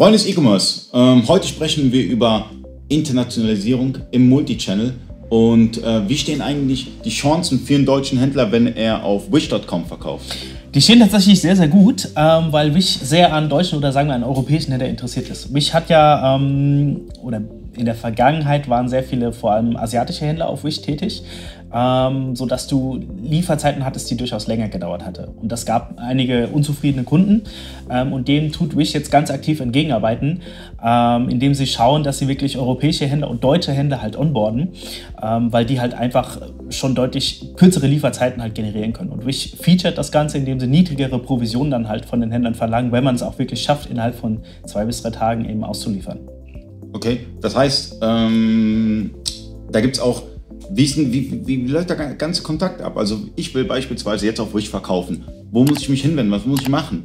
Freunde des E-Commerce, ähm, heute sprechen wir über Internationalisierung im Multichannel und äh, wie stehen eigentlich die Chancen für einen deutschen Händler, wenn er auf Wish.com verkauft? Die stehen tatsächlich sehr, sehr gut, ähm, weil Wish sehr an deutschen oder sagen wir an europäischen Händler interessiert ist. Wish hat ja, ähm, oder in der Vergangenheit waren sehr viele, vor allem asiatische Händler auf Wish tätig, ähm, sodass du Lieferzeiten hattest, die durchaus länger gedauert hatte. Und das gab einige unzufriedene Kunden ähm, und denen tut Wish jetzt ganz aktiv entgegenarbeiten, ähm, indem sie schauen, dass sie wirklich europäische Händler und deutsche Händler halt onboarden, ähm, weil die halt einfach schon deutlich kürzere Lieferzeiten halt generieren können. Und Wish featuret das Ganze, indem sie niedrigere Provisionen dann halt von den Händlern verlangen, wenn man es auch wirklich schafft, innerhalb von zwei bis drei Tagen eben auszuliefern. Okay, das heißt, ähm, da gibt es auch, wie, wie, wie, läuft der ganze Kontakt ab? Also ich will beispielsweise jetzt auf Wish verkaufen. Wo muss ich mich hinwenden? Was muss ich machen?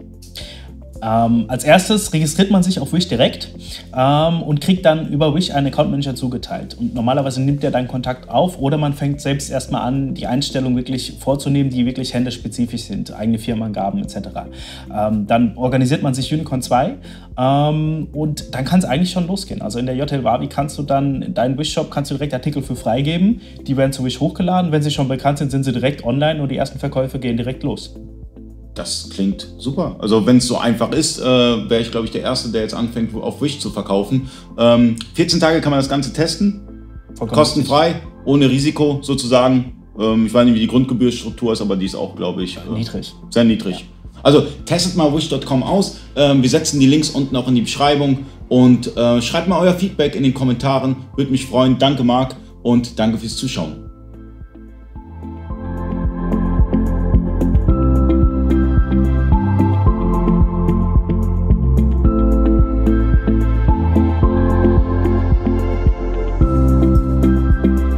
Ähm, als erstes registriert man sich auf Wish direkt ähm, und kriegt dann über Wish einen Account Manager zugeteilt. Und normalerweise nimmt er dann Kontakt auf oder man fängt selbst erstmal an, die Einstellungen wirklich vorzunehmen, die wirklich händlerspezifisch sind, eigene Firmenangaben etc. Ähm, dann organisiert man sich Unicorn 2 ähm, und dann kann es eigentlich schon losgehen. Also in der JL Wavi kannst du dann in deinen Wish-Shop kannst du direkt Artikel für freigeben. Die werden zu Wish hochgeladen. Wenn sie schon bekannt sind, sind sie direkt online und die ersten Verkäufe gehen direkt los. Das klingt super. Also wenn es so einfach ist, äh, wäre ich, glaube ich, der Erste, der jetzt anfängt, auf Wish zu verkaufen. Ähm, 14 Tage kann man das Ganze testen. Vollkommen kostenfrei, richtig. ohne Risiko sozusagen. Ähm, ich weiß nicht, wie die Grundgebührstruktur ist, aber die ist auch, glaube ich, äh, niedrig. Sehr niedrig. Ja. Also testet mal wish.com aus. Ähm, wir setzen die Links unten auch in die Beschreibung und äh, schreibt mal euer Feedback in den Kommentaren. Würde mich freuen. Danke, Marc, und danke fürs Zuschauen.